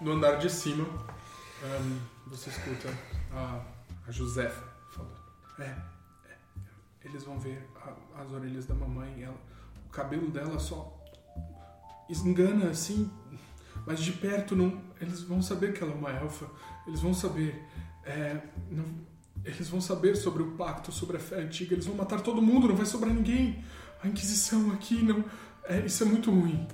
No andar de cima, ahn, você escuta a, a Josefa falando. É, é, eles vão ver a- as orelhas da mamãe. Ela, o cabelo dela só engana assim, mas de perto não. Eles vão saber que ela é uma elfa. Eles vão saber. é, não- eles vão saber sobre o pacto, sobre a fé antiga. Eles vão matar todo mundo, não vai sobrar ninguém. A Inquisição aqui não. É, isso é muito ruim.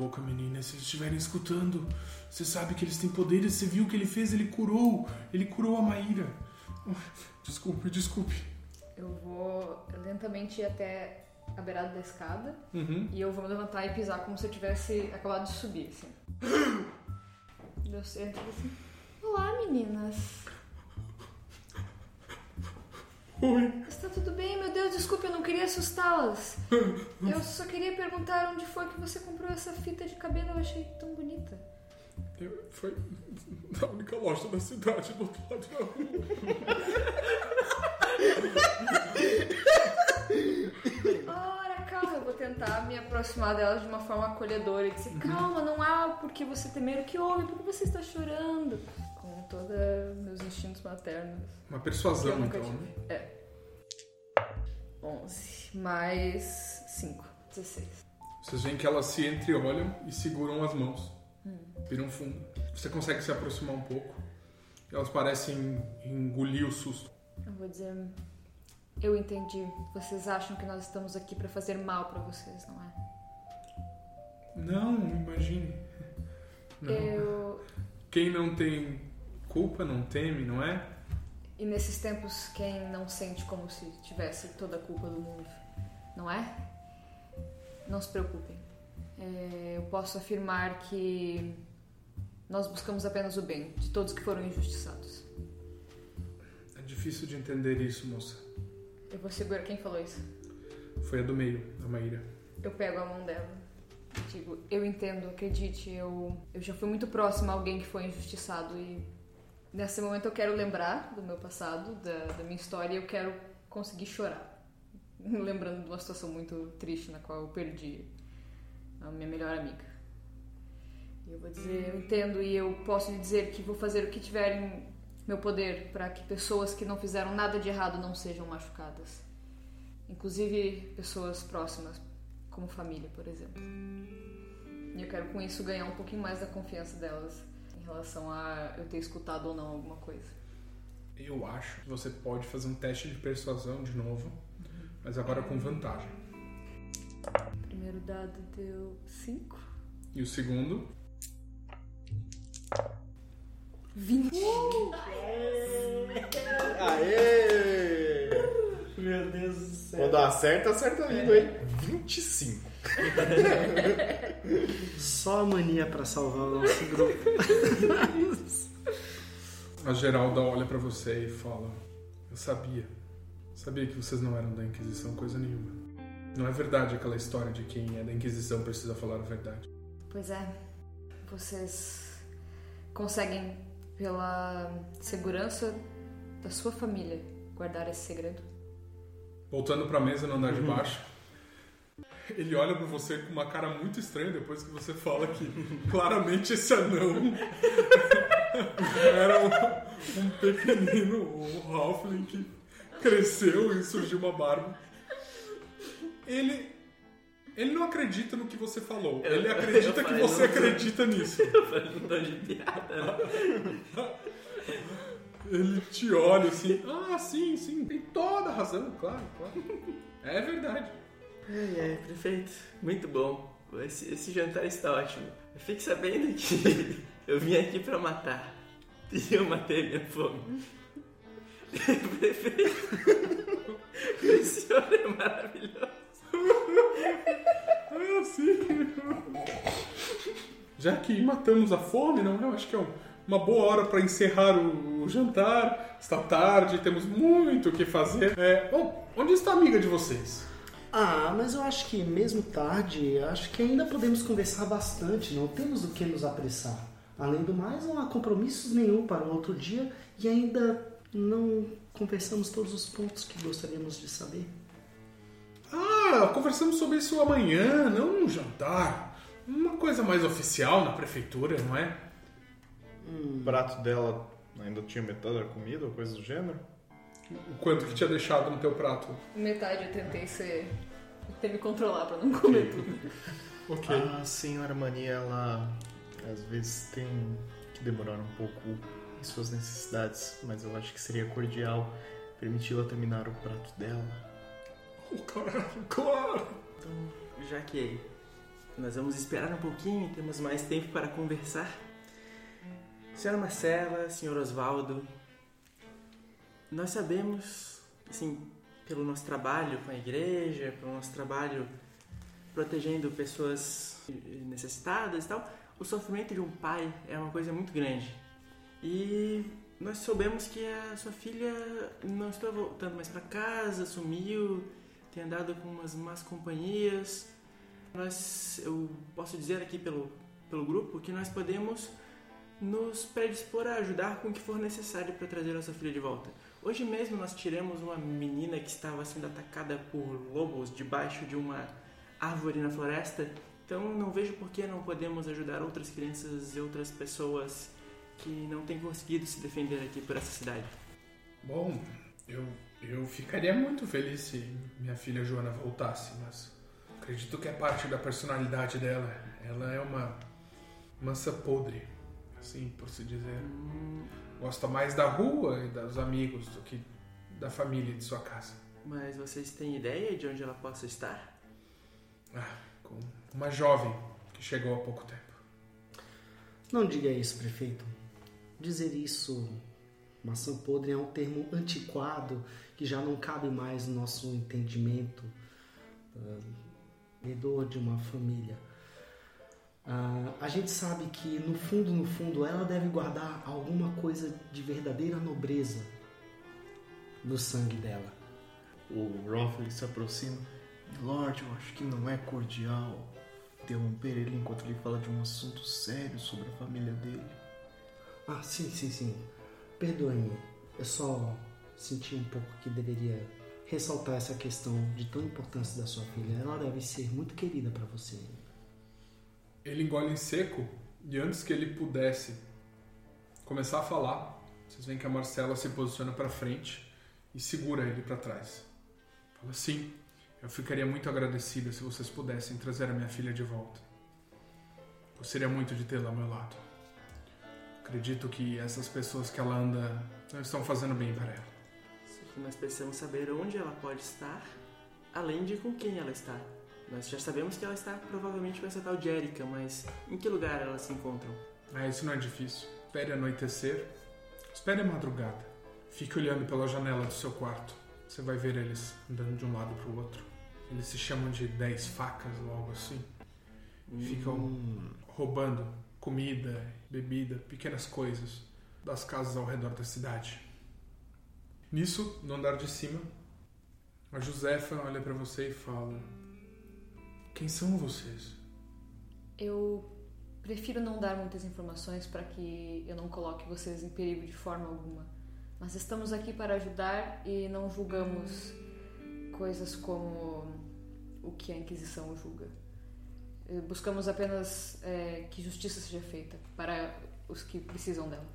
Boca, menina. Se eles estiverem escutando, você sabe que eles têm poderes. Você viu o que ele fez? Ele curou. Ele curou a Maíra. Desculpe, desculpe. Eu vou lentamente ir até a beirada da escada Uhum. e eu vou me levantar e pisar como se eu tivesse acabado de subir, assim. Eu sento assim. Olá, meninas. Oi. Está tudo bem? Meu Deus, desculpe, eu não queria assustá-las. Eu só queria perguntar onde foi que você comprou essa fita de cabelo, eu achei tão bonita. Eu- Foi na única loja da cidade do outro lado da rua. Ora, calma, eu vou tentar me aproximar delas de uma forma acolhedora e dizer: calma, não há por que você temer o que houve, por que você está chorando? Todos meus instintos maternos. Uma persuasão, então, tive. né? É. 11 mais 5, 16. Vocês veem que elas se entreolham e seguram as mãos. Viram fundo. Você consegue se aproximar um pouco. Elas parecem engolir o susto. Eu vou dizer: eu entendi. Vocês acham que nós estamos aqui para fazer mal para vocês, não é? Não, imagine. Não. Eu. Quem não tem culpa não teme, não é? E nesses tempos, quem não sente como se tivesse toda a culpa do mundo, não é? Não se preocupem. É, eu posso afirmar que nós buscamos apenas o bem de todos que foram injustiçados. É difícil de entender isso, moça. Eu vou segurar quem falou isso. Foi a do meio, a Maíra. Eu pego a mão dela digo: Eu entendo, acredite, eu, eu já fui muito próxima a alguém que foi injustiçado e nesse momento eu quero lembrar do meu passado, da, da minha história e eu quero conseguir chorar. Lembrando de uma situação muito triste na qual eu perdi a minha melhor amiga. E eu vou dizer: Eu entendo e eu posso lhe dizer que vou fazer o que tiver em meu poder para que pessoas que não fizeram nada de errado não sejam machucadas. Inclusive pessoas próximas, como família, por exemplo. E eu quero com isso ganhar um pouquinho mais da confiança delas relação a eu ter escutado ou não alguma coisa. Eu acho que você pode fazer um teste de persuasão de novo, mas agora com vantagem. O primeiro dado deu 5. E o segundo, 20. Aê! Meu Deus do céu. Quando acerta, acerta lindo, hein? 25. Só a mania pra salvar o nosso grupo. a Geralda olha pra você e fala: Eu sabia. Sabia que vocês não eram da Inquisição, coisa nenhuma. Não é verdade aquela história de quem é da Inquisição precisa falar a verdade. Pois é, vocês conseguem, pela segurança da sua família, guardar esse segredo? Voltando pra mesa no andar de baixo, ele olha pra você com uma cara muito estranha depois que você fala que claramente esse anão era um, um pequenino, um halfling que cresceu e surgiu uma barba. Ele ele não acredita no que você falou. Eu- ele acredita eu que você não- acredita nisso. Não tô de piada? Ele te olha assim. Ah, sim, sim, tem toda a razão, claro, claro. É verdade. Ai, ai, prefeito, muito bom. Esse, esse jantar está ótimo. Fique sabendo que eu vim aqui pra matar. E eu matei minha fome. prefeito, o senhor é maravilhoso. Sim. Já que matamos a fome, não, eu acho que é um- uma boa hora para encerrar o, o jantar. Está tarde, temos muito o que fazer. É, bom, onde está a amiga de vocês? Ah, mas eu acho que mesmo tarde, acho que ainda podemos conversar bastante, não temos do que nos apressar. Além do mais, não há compromissos nenhum para o outro dia e ainda não conversamos todos os pontos que gostaríamos de saber. Ah, conversamos sobre isso amanhã, não num jantar. Uma coisa mais oficial na prefeitura, não é? O prato dela ainda tinha metade da comida ou coisa do gênero? O quanto que tinha deixado no teu prato? Metade eu tentei ser. Tentei me controlar pra não comer tudo. Ok. A senhora Mania, ela às vezes tem que demorar um pouco em suas necessidades, mas eu acho que seria cordial permiti-la terminar o prato dela. Oh, claro, claro. Então, já que nós vamos esperar um pouquinho e temos mais tempo para conversar. Senhora Marcela, senhor Osvaldo, nós sabemos, assim, pelo nosso trabalho com a igreja, pelo nosso trabalho protegendo pessoas necessitadas e tal, o sofrimento de um pai é uma coisa muito grande. E nós soubemos que a sua filha não está voltando mais para casa, sumiu, tem andado com umas más companhias. Nós, eu posso dizer aqui pelo, pelo grupo que nós podemos nos predispor a ajudar com o que for necessário para trazer a sua filha de volta. Hoje mesmo nós tiramos uma menina que estava sendo atacada por lobos debaixo de uma árvore na floresta. Então não vejo por que não podemos ajudar outras crianças e outras pessoas que não têm conseguido se defender aqui por essa cidade. Bom, eu, eu ficaria muito feliz se minha filha Joana voltasse, mas acredito que é parte da personalidade dela. Ela é uma mansa podre, assim por se dizer. Gosta mais da rua e dos amigos do que da família e de sua casa. Mas vocês têm ideia de onde ela possa estar? Ah, com uma jovem que chegou há pouco tempo. Não diga isso, prefeito. Dizer isso, maçã podre, é um termo antiquado que já não cabe mais no nosso entendimento uh, de uma família. Ah, a gente sabe que no fundo, no fundo, ela deve guardar alguma coisa de verdadeira nobreza no sangue dela. O Rothley se aproxima. Lord, eu acho que não é cordial interromper ele enquanto ele fala de um assunto sério sobre a família dele. Ah, sim, sim, sim. Perdoe-me. Eu só senti um pouco que deveria ressaltar essa questão de tão importância da sua filha. Ela deve ser muito querida para você. Ele engole em seco e antes que ele pudesse começar a falar, vocês veem que a Marcela se posiciona para frente e segura ele para trás. Fala assim: Eu ficaria muito agradecida se vocês pudessem trazer a minha filha de volta. Gostaria muito de tê-la ao meu lado. Acredito que essas pessoas que ela anda não estão fazendo bem para ela. Só que nós precisamos saber onde ela pode estar, além de com quem ela está. Nós já sabemos que ela está provavelmente com essa tal de Erika, mas em que lugar elas se encontram? Ah, isso não é difícil. Espere anoitecer. Espere a madrugada. Fique olhando pela janela do seu quarto. Você vai ver eles andando de um lado para o outro. Eles se chamam de dez facas ou algo assim. Ficam roubando comida, bebida, pequenas coisas das casas ao redor da cidade. Nisso, no andar de cima, A Josefa olha pra você e fala: Quem são vocês? Eu prefiro não dar muitas informações para que eu não coloque vocês em perigo de forma alguma. Mas estamos aqui para ajudar e não julgamos coisas como o que a Inquisição julga. Eh, Buscamos apenas eh, que justiça seja feita para os que precisam dela.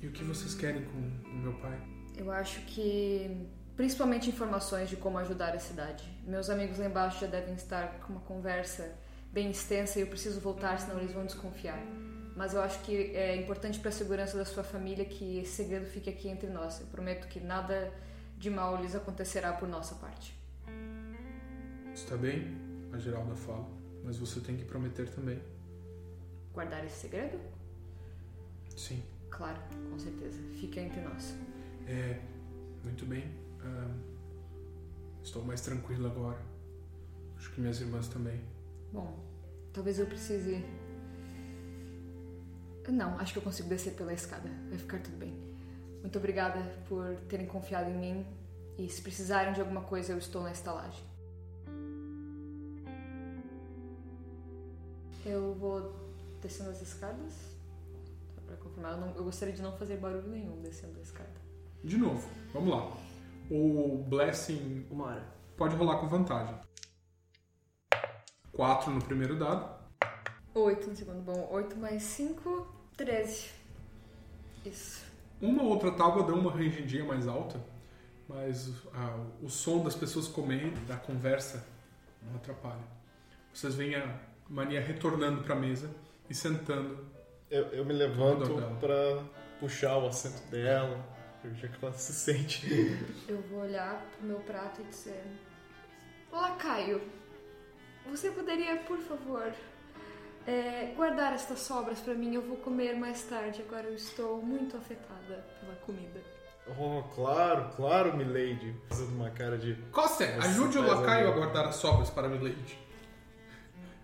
E o que vocês querem com o meu pai? Eu acho que principalmente informações de como ajudar a cidade. Meus amigos lá embaixo já devem estar com uma conversa bem extensa e eu preciso voltar, senão eles vão desconfiar. Mas eu acho que é importante para a segurança da sua família que esse segredo fique aqui entre nós. Eu prometo que nada de mal lhes acontecerá por nossa parte. Está bem? A Geralda fala. Mas você tem que prometer também. Guardar esse segredo? Sim. Claro, com certeza. Fica entre nós. É. Muito bem. Ahn, estou mais tranquilo agora. Acho que minhas irmãs também. Bom, talvez eu precise. Não, acho que eu consigo descer pela escada. Vai ficar tudo bem. Muito obrigada por terem confiado em mim. E se precisarem de alguma coisa, eu estou na estalagem. Eu vou descendo as escadas. Só pra confirmar, eu, não- eu gostaria de não fazer barulho nenhum descendo a escada. De novo, vamos lá. O Blessing Uma hora. pode rolar com vantagem. 4 no primeiro dado. Oito no segundo. Bom, oito mais cinco, treze. Isso. Uma ou outra tábua dá uma rangendinha mais alta, mas ah, o som das pessoas comendo, da conversa, não atrapalha. Vocês veem a Mania retornando para a mesa e sentando. Eu, eu me levanto pra puxar o assento dela, já que ela se sente. Eu vou olhar pro meu prato e dizer: Lacaio, você poderia, por favor, é, guardar estas sobras pra mim? Eu vou comer mais tarde. Agora eu estou muito afetada pela comida. Oh, claro, claro, milady. Fazendo uma cara de. Nossa, ajude o lacaio a guardar as sobras para Milady.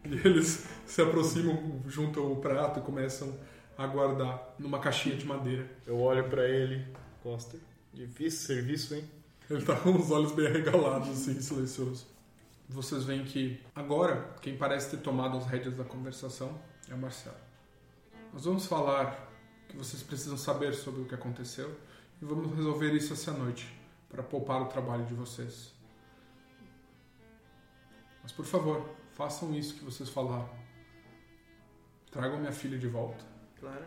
E eles se aproximam, juntam o prato e começam a guardar numa caixinha de madeira. Eu olho pra ele, Costa. Difícil serviço, hein? Ele tá com os olhos bem arregalados, assim, silencioso. Vocês veem que agora quem parece ter tomado as rédeas da conversação é o Marcelo. Nós vamos falar o que vocês precisam saber sobre o que aconteceu e vamos resolver isso essa noite para poupar o trabalho de vocês. Mas por favor, façam isso que vocês falaram. Tragam minha filha de volta. Claro.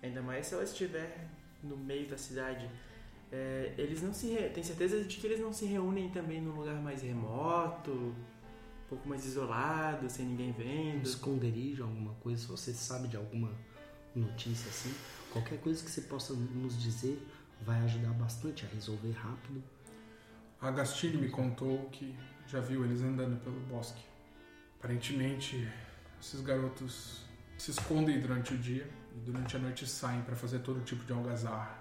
Ainda mais se ela estiver no meio da cidade. É, eles não se. Re... Tem certeza de que eles não se reúnem também num lugar mais remoto, um pouco mais isolado, sem ninguém Um vendo. esconderijo, alguma coisa, se você sabe de alguma notícia assim, qualquer coisa que você possa nos dizer vai ajudar bastante a resolver rápido. A Agastini me contou que já viu eles andando pelo bosque. Aparentemente, esses garotos se escondem durante o dia e durante a noite saem para fazer todo tipo de algazarra.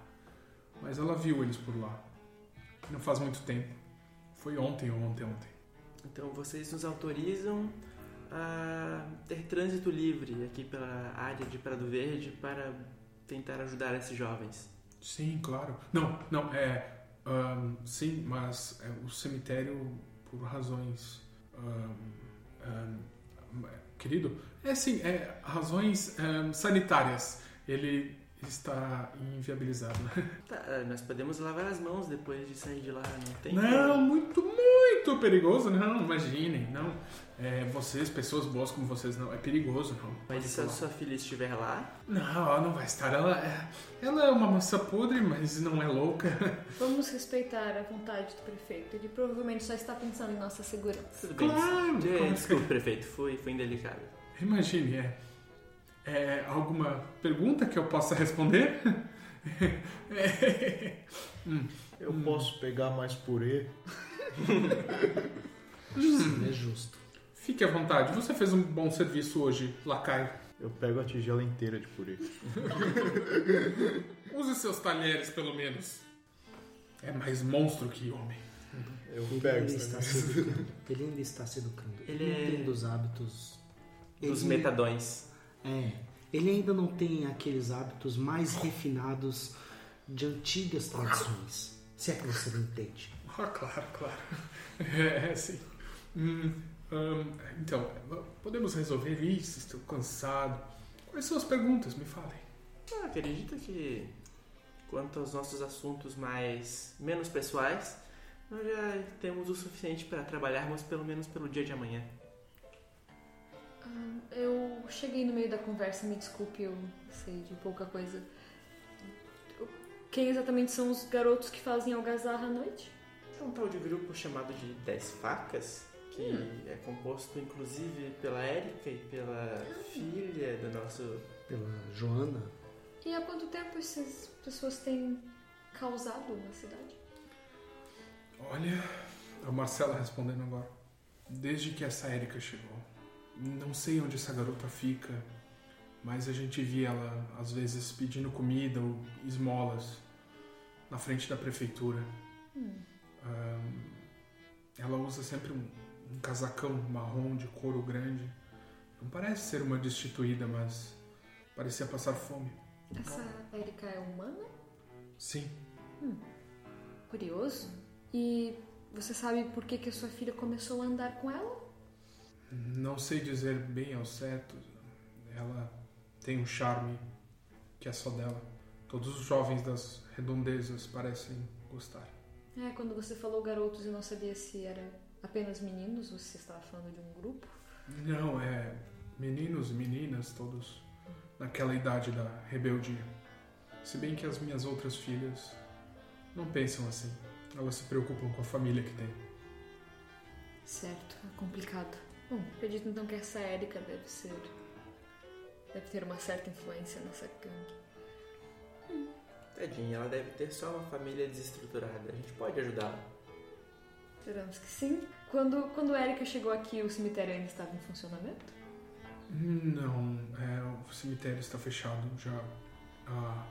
Mas ela viu eles por lá. Não faz muito tempo. Foi ontem ou ontem ontem. Então vocês nos autorizam a ter trânsito livre aqui pela área de Prado Verde para tentar ajudar esses jovens. Sim, claro. Não, não, é. ahn, sim, mas é, o cemitério, por razões. ahn, ahn, querido, é sim, é razões ahn, sanitárias. Ele está inviabilizado. Tá, nós podemos lavar as mãos depois de sair de lá, não tem? Não, muito, muito perigoso. Não, imaginem, não. É, vocês, pessoas boas como vocês, não. É perigoso, não. Mas se a sua filha estiver lá, Não, ela não vai estar. Ela é, ela é uma maçã podre, mas não é louca. Vamos respeitar a vontade do prefeito. Ele provavelmente só está pensando em nossa segurança. tudo bem. Claro, É, como- desculpe, prefeito, foi, foi indelicado. Imagine, é. É, alguma pergunta que eu possa responder? É, Eu posso pegar mais purê? Sim, é justo. Fique à vontade, você fez um bom serviço hoje, Lacaio. Eu pego a tigela inteira de purê. Use seus talheres, pelo menos. É mais monstro que homem. Eu Ele pego ainda está se educando. Ele ainda está se educando. Ele Ele é- tem dos hábitos. Dos Ele- metadões. É. Ele ainda não tem aqueles hábitos mais refinados de antigas tradições. Se é que você não entende. Ah, claro, claro. É, é sim. Hum, hum, então, podemos resolver isso? Estou cansado. Quais são as perguntas? Me falem. Ah, acredito que quanto aos nossos assuntos mais menos pessoais, nós já temos o suficiente para trabalharmos pelo menos pelo dia de amanhã. Ah, eu cheguei no meio da conversa, me desculpe, eu sei de pouca coisa. Quem exatamente são os garotos que fazem algazarra à noite? É um tal de grupo chamado de Dez Facas, que Hum. é composto inclusive pela Érica e pela filha do nosso. Pela Joana. E há quanto tempo essas pessoas têm causado na cidade? Olha, a Marcela respondendo agora. Desde que essa Érica chegou. Não sei onde essa garota fica, mas a gente via ela às vezes pedindo comida ou esmolas na frente da prefeitura. Hum. Ahn, ela usa sempre um, um casacão marrom de couro grande. Não parece ser uma destituída, mas parecia passar fome. Essa Erika é humana? Sim. Curioso. E você sabe por que, que a sua filha começou a andar com ela? Não sei dizer bem ao certo. Ela tem um charme que é só dela. Todos os jovens das redondezas parecem gostar. É, quando você falou garotos, eu não sabia se era apenas meninos ou se você estava falando de um grupo. Não, é meninos e meninas, todos naquela idade da rebeldia. Se bem que as minhas outras filhas não pensam assim. Elas se preocupam com a família que tem. Certo, é complicado. Bom, acredito então que essa Erika deve ser. deve ter uma certa influência nessa gangue. Tadinha, ela deve ter só uma família desestruturada. A gente pode ajudá-la. Esperamos que sim. Quando, quando a Erika chegou aqui, o cemitério ainda estava em funcionamento? Não, é, o cemitério está fechado já há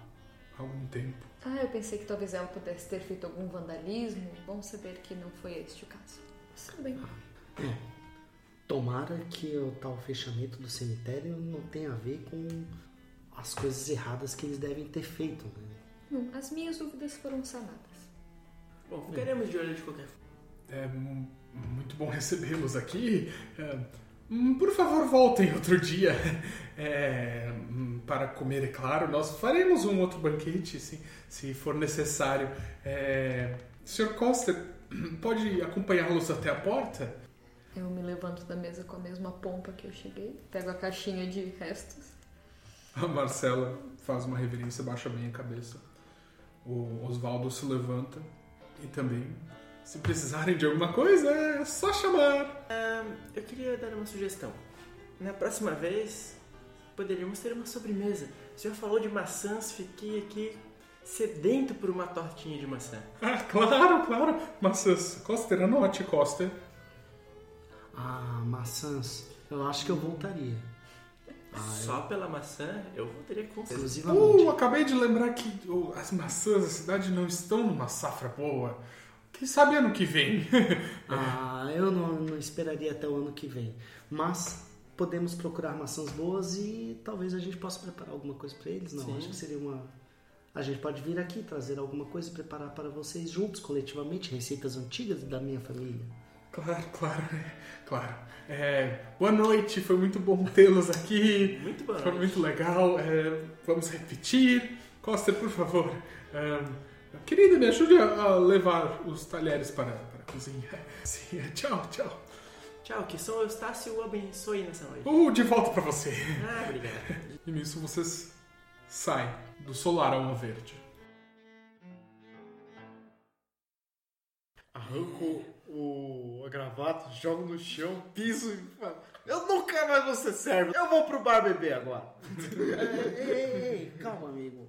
algum tempo. Ah, eu pensei que talvez ela pudesse ter feito algum vandalismo. Bom saber que não foi este o caso. Mas tudo bem. Tomara que o tal fechamento do cemitério não tenha a ver com as coisas erradas que eles devem ter feito. Né? Bom, as minhas dúvidas foram sanadas. Bom, ficaremos de olho de qualquer forma. É mu- muito bom recebê-los aqui. É, hum, por favor, voltem outro dia. É, hum, para comer, é claro. Nós faremos um outro banquete, se, se for necessário. É, Sr. Costa, pode acompanhá-los até a porta? Eu me levanto da mesa com a mesma pompa que eu cheguei, pego a caixinha de restos. A Marcela faz uma reverência, baixa bem a cabeça. O Oswaldo se levanta e também, se precisarem de alguma coisa, é só chamar. Ah, eu queria dar uma sugestão. Na próxima vez, poderíamos ter uma sobremesa. O senhor falou de maçãs, fiquei aqui sedento por uma tortinha de maçã. Ah, claro, claro. Maçãs. Coster, anote, Coster. Ah, maçãs. Eu acho que eu voltaria. Ah, Só pela maçã, eu voltaria com certeza. exclusivamente. Uh, acabei de lembrar que oh, as maçãs da cidade não estão numa safra boa. Quem sabe ano que vem? Ah, eu não, não esperaria até o ano que vem. Mas podemos procurar maçãs boas e talvez a gente possa preparar alguma coisa para eles. Não, Sim. acho que seria uma. A gente pode vir aqui trazer alguma coisa e preparar para vocês juntos, coletivamente, receitas antigas da minha família. Claro, claro, é, claro. É, boa noite, foi muito bom tê-los aqui. Muito boa Foi muito legal. é, vamos repetir. Coster, por favor. é, querida, me ajude a, levar os talheres para, para a cozinha. Sim, é, tchau, tchau. Tchau, que São Eustácio o abençoe nessa noite. Uh, de volta para você. Ah, obrigado. E nisso vocês saem do solarão verde. Arranco o, a gravata, jogo no chão, piso e falo: Eu nunca mais vou ser servo, eu vou pro bar beber agora. ei, ei, ei, calma, amigo.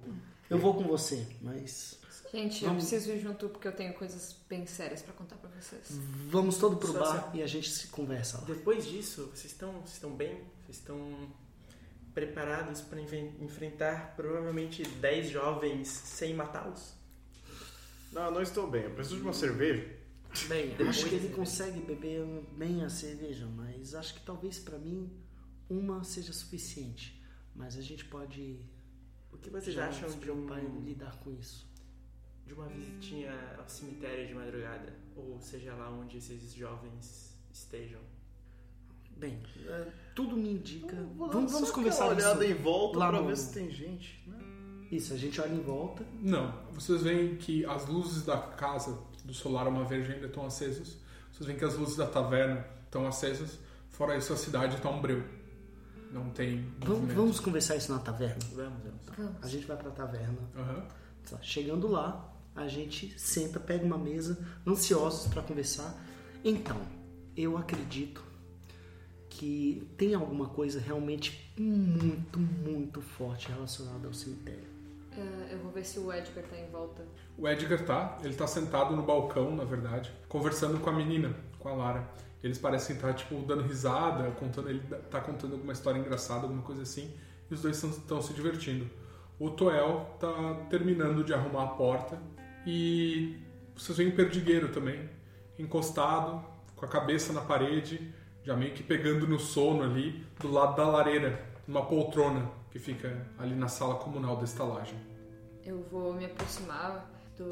Eu vou com você, mas Gente, eu Vamos- preciso ir junto porque eu tenho coisas bem sérias pra contar pra vocês. vamos todo pro Só bar e a gente se conversa lá. Depois disso, vocês estão, vocês estão bem? Vocês estão preparados para enfrentar provavelmente 10 jovens sem matá-los? Não, não estou bem. Eu preciso de uma cerveja. Bem, Acho que ele consegue beber bem a cerveja, mas acho que talvez pra mim uma seja suficiente. Mas a gente pode O que vocês já acham se de um lidar com isso. de uma visitinha ao cemitério de madrugada, ou seja lá onde esses jovens estejam. Bem, é, tudo me indica. Vou dar Vamos, vamos aquela conversar olhada isso. em volta lá pra no- ver se tem gente, né? Isso, a gente olha em volta. Não, vocês veem que as luzes da casa do Solar Uma Verde ainda estão acesas. Vocês veem que as luzes da taverna estão acesas. Fora isso, a cidade está um breu. Não tem Vamos, vamos conversar isso na taverna. Vamos, vamos. Vamos. A gente vai pra taverna. Aham. Tá, Chegando lá, a gente senta, pega uma mesa, ansiosos para conversar. Então, eu acredito que tem alguma coisa realmente muito, muito forte relacionada ao cemitério. É, eu vou ver se o Edgar tá em volta. O Edgar tá, ele tá sentado no balcão, na verdade, conversando com a menina, com a Lara. Eles parecem estar, tipo, dando risada, contando, ele tá contando alguma história engraçada, alguma coisa assim, e os dois estão se divertindo. O Toel tá terminando de arrumar a porta e vocês veem o perdigueiro também, encostado, com a cabeça na parede, já meio que pegando no sono ali, do lado da lareira, numa poltrona que fica ali na sala comunal da estalagem. Eu vou me aproximar do,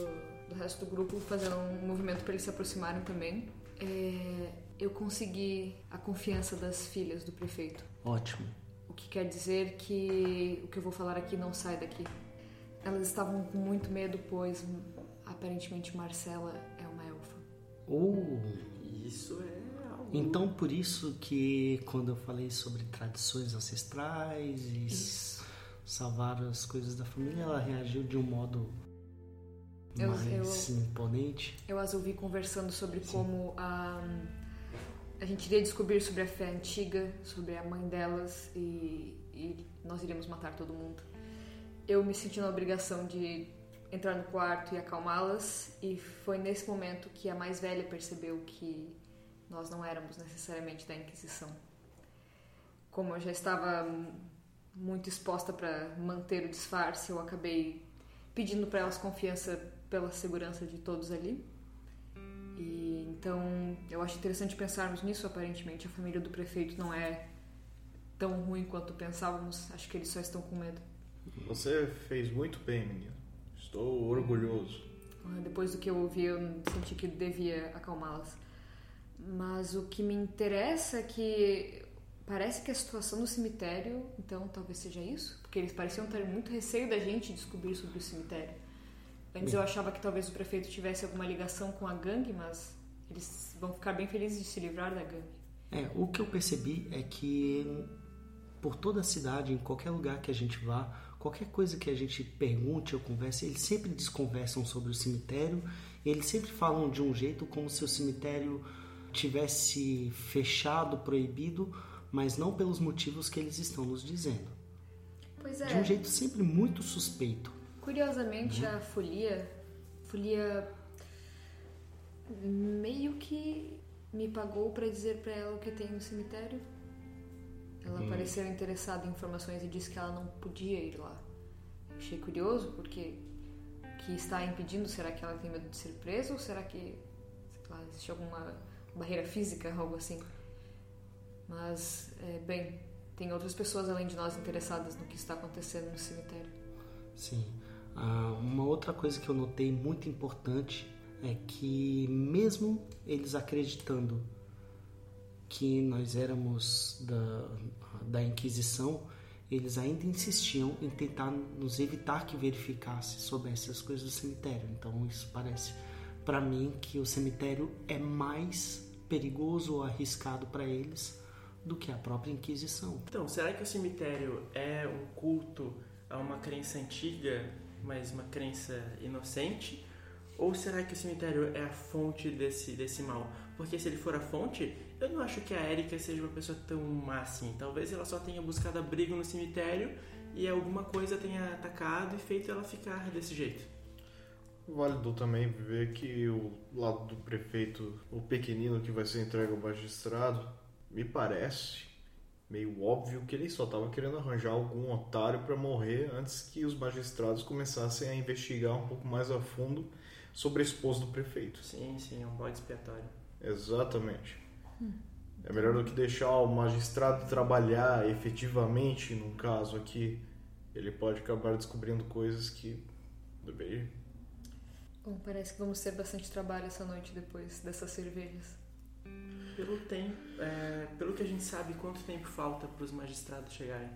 do resto do grupo, fazendo um movimento para eles se aproximarem também. É, eu consegui a confiança das filhas do prefeito. Ótimo. O que quer dizer que o que eu vou falar aqui não sai daqui. Elas estavam com muito medo, pois hum, aparentemente Marcela é uma elfa. Ou Isso é. Então por isso que quando eu falei sobre tradições ancestrais e Isso. salvar as coisas da família, ela reagiu de um modo Eu- mais imponente. Eu as ouvi conversando sobre como a, a gente iria descobrir sobre a fé antiga, sobre a mãe delas e, e nós iríamos matar todo mundo. Eu me senti na obrigação de entrar no quarto e acalmá-las e foi nesse momento que a mais velha percebeu que nós não éramos necessariamente da Inquisição. Como eu já estava muito exposta para manter o disfarce, eu acabei pedindo para elas confiança pela segurança de todos ali. E então eu acho interessante pensarmos nisso. Aparentemente, a família do prefeito não é tão ruim quanto pensávamos. Acho que eles só estão com medo. Você fez muito bem, menino. Estou orgulhoso. Depois do que eu ouvi, eu senti que devia acalmá-las. Mas o que me interessa é que parece que a situação do cemitério, então talvez seja isso, porque eles pareciam ter muito receio da gente descobrir sobre o cemitério. Antes eu achava que talvez o prefeito tivesse alguma ligação com a gangue, mas eles vão ficar bem felizes de se livrar da gangue. É, o que eu percebi é que por toda a cidade, em qualquer lugar que a gente vá, qualquer coisa que a gente pergunte ou converse, eles sempre desconversam sobre o cemitério. Eles sempre falam de um jeito como se o cemitério tivesse fechado, proibido, mas não pelos motivos que eles estão nos dizendo. Pois é. De um jeito sempre muito suspeito. Curiosamente, a Folia, Folia meio que me pagou para dizer para ela o que tem no cemitério. Ela pareceu interessada em informações e disse que ela não podia ir lá. Achei curioso porque o que está impedindo, será que ela tem medo de ser presa ou será que, sei lá, existe alguma barreira física, algo assim? Mas, é, bem, tem outras pessoas além de nós interessadas no que está acontecendo no cemitério. Sim. Ah, uma outra coisa que eu notei muito importante é que mesmo eles acreditando que nós éramos da, da Inquisição, eles ainda insistiam em tentar nos evitar que verificasse sobre essas coisas do cemitério. Então isso parece para mim que o cemitério é mais perigoso ou arriscado para eles do que a própria Inquisição. Então, será que o cemitério é um culto a uma crença antiga, mas uma crença inocente? Ou será que o cemitério é a fonte desse, desse mal? Porque se ele for a fonte, eu não acho que a Erika seja uma pessoa tão má assim. Talvez ela só tenha buscado abrigo no cemitério e alguma coisa tenha atacado e feito ela ficar desse jeito. Válido também ver que o lado do prefeito, o pequenino que vai ser entregue ao magistrado, me parece meio óbvio que ele só estava querendo arranjar algum otário para morrer antes que os magistrados começassem a investigar um pouco mais a fundo sobre a esposa do prefeito. Sim, sim, é um bode expiatório. Exatamente. É melhor do que deixar o magistrado trabalhar efetivamente num caso aqui. Ele pode acabar descobrindo coisas que deveria. Bom, parece que vamos ter bastante trabalho essa noite depois dessas cervejas. Pelo tempo, é, pelo que a gente sabe, quanto tempo falta para os magistrados chegarem?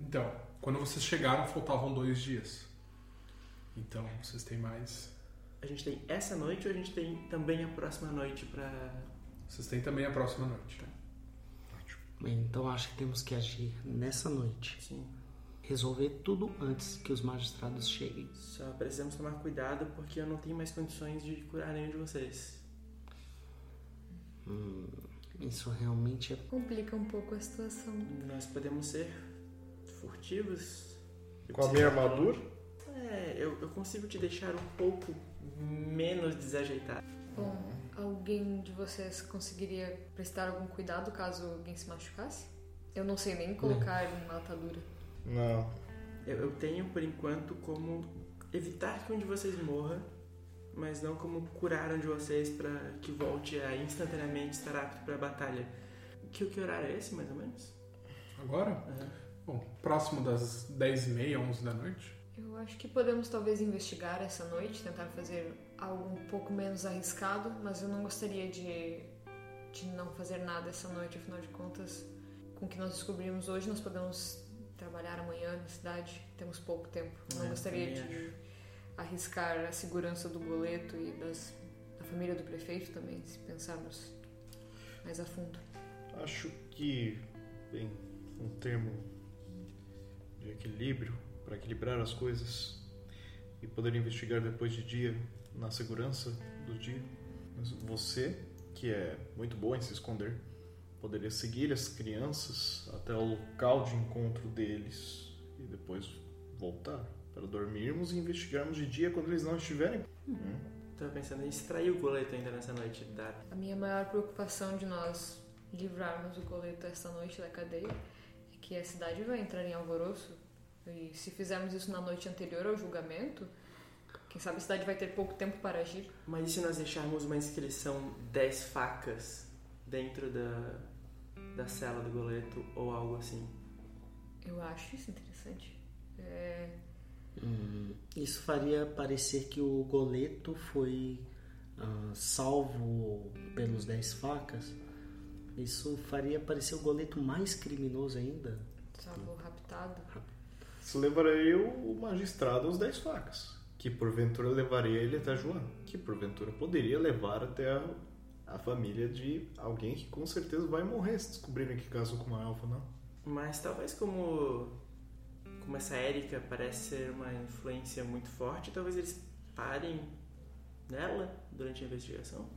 Então, quando vocês chegaram, faltavam dois dias. Então, vocês têm mais. A gente tem essa noite ou a gente tem também a próxima noite para Vocês têm também a próxima noite. Bem, então acho que temos que agir nessa noite. Sim. Resolver tudo antes que os magistrados cheguem. Só precisamos tomar cuidado porque eu não tenho mais condições de curar nenhum de vocês. Hum, isso realmente é. Complica um pouco a situação. Nós podemos ser furtivos. Com a minha armadura? É, eu, eu consigo te deixar um pouco menos desajeitado. Bom, alguém de vocês conseguiria prestar algum cuidado caso alguém se machucasse? Eu não sei nem colocar uma atadura. Não. Eu, eu tenho, por enquanto, como evitar que um de vocês morra, mas não como curar um de vocês para que volte a instantaneamente estar apto para a batalha. Que, que horário é esse, mais ou menos? Agora? Aham. Bom, próximo das 10h30, 11 da noite. Eu acho que podemos talvez investigar essa noite, tentar fazer algo um pouco menos arriscado, mas eu não gostaria de, de não fazer nada essa noite, afinal de contas, com o que nós descobrimos hoje, nós podemos trabalhar amanhã na cidade, temos pouco tempo. Não É, gostaria de arriscar a segurança do boleto e das, da família do prefeito também, se pensarmos mais a fundo. Acho que, bem, um termo de equilíbrio para equilibrar as coisas e poder investigar depois de dia na segurança do dia. Mas você, que é muito boa em se esconder, poderia seguir as crianças até o local de encontro deles e depois voltar para dormirmos e investigarmos de dia quando eles não estiverem. Hum. Tava pensando em extrair o boleto ainda nessa noite da A minha maior preocupação de nós livrarmos o coleto esta noite da cadeia é que a cidade vai entrar em alvoroço. E se fizermos isso na noite anterior ao julgamento, quem sabe a cidade vai ter pouco tempo para agir. Mas e se nós deixarmos uma inscrição 10 facas dentro da, da cela do goleto ou algo assim? Eu acho isso interessante. É, Hum, isso faria parecer que o goleto foi ah, salvo pelos 10 facas. Isso faria parecer o goleto mais criminoso ainda. salvo raptado. Se levaria o magistrado aos dez facas, que porventura levaria ele até João, que porventura poderia levar até a, família de alguém que com certeza vai morrer se descobrirem que casou com uma elfa, não? Mas talvez como, como essa Erika parece ser uma influência muito forte, talvez eles parem nela durante a investigação.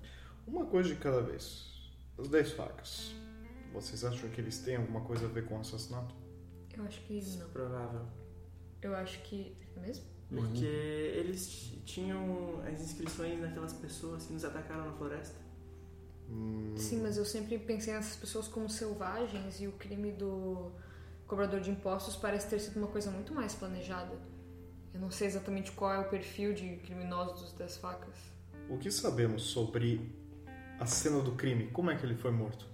Uma coisa de cada vez. As dez facas. Vocês acham que eles têm alguma coisa a ver com o assassinato? Eu acho que não. Provável. Eu acho que. É mesmo? Porque eles t- tinham as inscrições naquelas pessoas que nos atacaram na floresta. Hum, Sim, mas eu sempre pensei nessas pessoas como selvagens e o crime do cobrador de impostos parece ter sido uma coisa muito mais planejada. Eu não sei exatamente qual é o perfil de criminosos dos das facas. O que sabemos sobre a cena do crime? Como é que ele foi morto?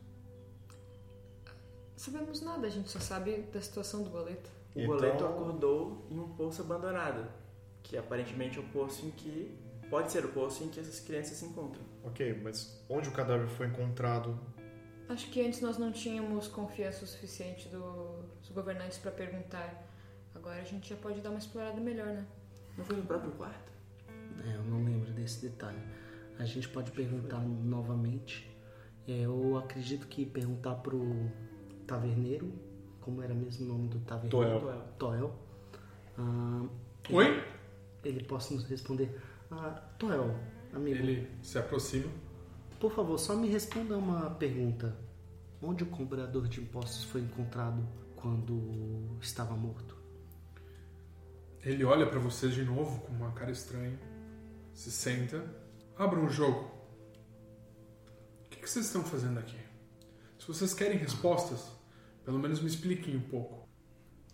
Sabemos nada, a gente só sabe da situação do boleto. O Então- boleto acordou em um poço abandonado, que aparentemente é o poço em que. Pode ser o poço em que essas crianças se encontram. Ok, mas onde o cadáver foi encontrado? Acho que antes nós não tínhamos confiança o suficiente do- dos governantes para perguntar. Agora a gente já pode dar uma explorada melhor, né? Não foi no próprio quarto? É, eu não lembro desse detalhe. A gente pode perguntar novamente. É, Eu acredito que perguntar pro taverneiro, como era mesmo o nome do taverneiro? Toel. Toel. Ah, Oi? ele possa nos responder. Ah, Toel, amigo, Ele se aproxima. por favor, só me responda uma pergunta. Onde o cobrador de impostos foi encontrado quando estava morto? Ele olha pra vocês de novo com uma cara estranha. Se senta. Abra um jogo. O que que vocês estão fazendo aqui? Se vocês querem respostas, pelo menos me expliquem um pouco.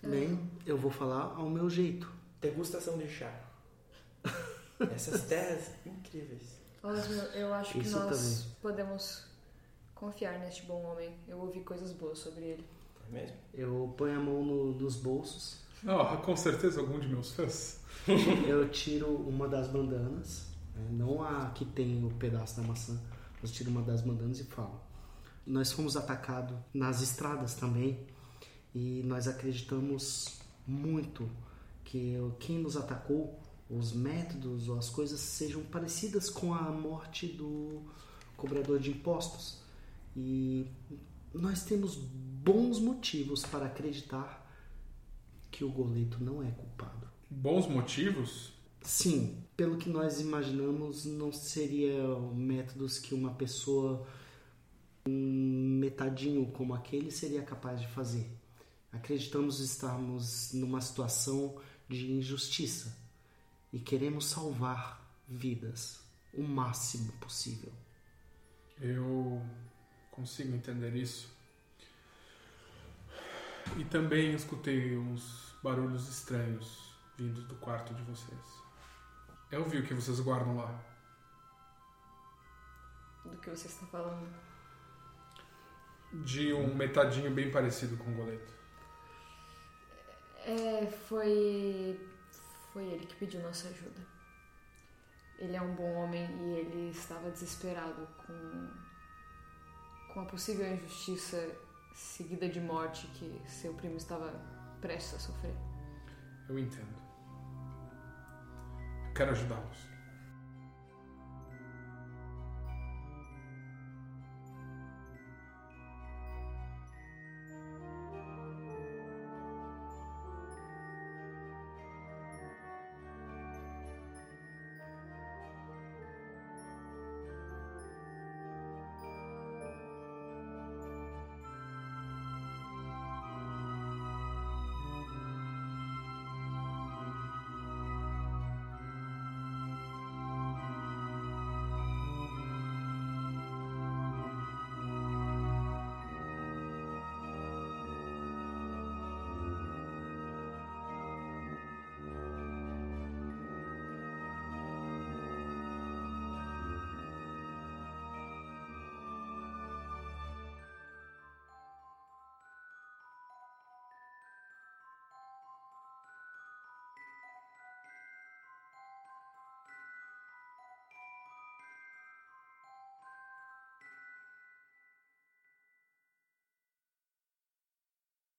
Bem, eu vou falar ao meu jeito. Degustação de chá. Essas terras incríveis. Osmo, eu acho que Isso nós podemos confiar neste bom homem. Eu ouvi coisas boas sobre ele. É mesmo? Eu ponho a mão no- nos bolsos, Ah, com certeza algum de meus fãs. eu tiro uma das bandanas né? não a que tem o pedaço da maçã, mas tira uma das mandanas e fala. Nós fomos atacados nas estradas também e nós acreditamos muito que quem nos atacou, os métodos ou as coisas sejam parecidas com a morte do cobrador de impostos. E nós temos bons motivos para acreditar que o Goleto não é culpado. Bons motivos? Sim, pelo que nós imaginamos, não seriam métodos que uma pessoa um metadinho como aquele seria capaz de fazer. Acreditamos estarmos numa situação de injustiça e queremos salvar vidas o máximo possível. Eu consigo entender isso. E também escutei uns barulhos estranhos vindos do quarto de vocês. Eu vi o que vocês guardam lá. Do que você está falando? De um metadinho bem parecido com o goleto. É, foi. Foi ele que pediu nossa ajuda. Ele é um bom homem e ele estava desesperado com. com a possível injustiça seguida de morte que seu primo estava prestes a sofrer. Eu entendo. Quero ajudá-los.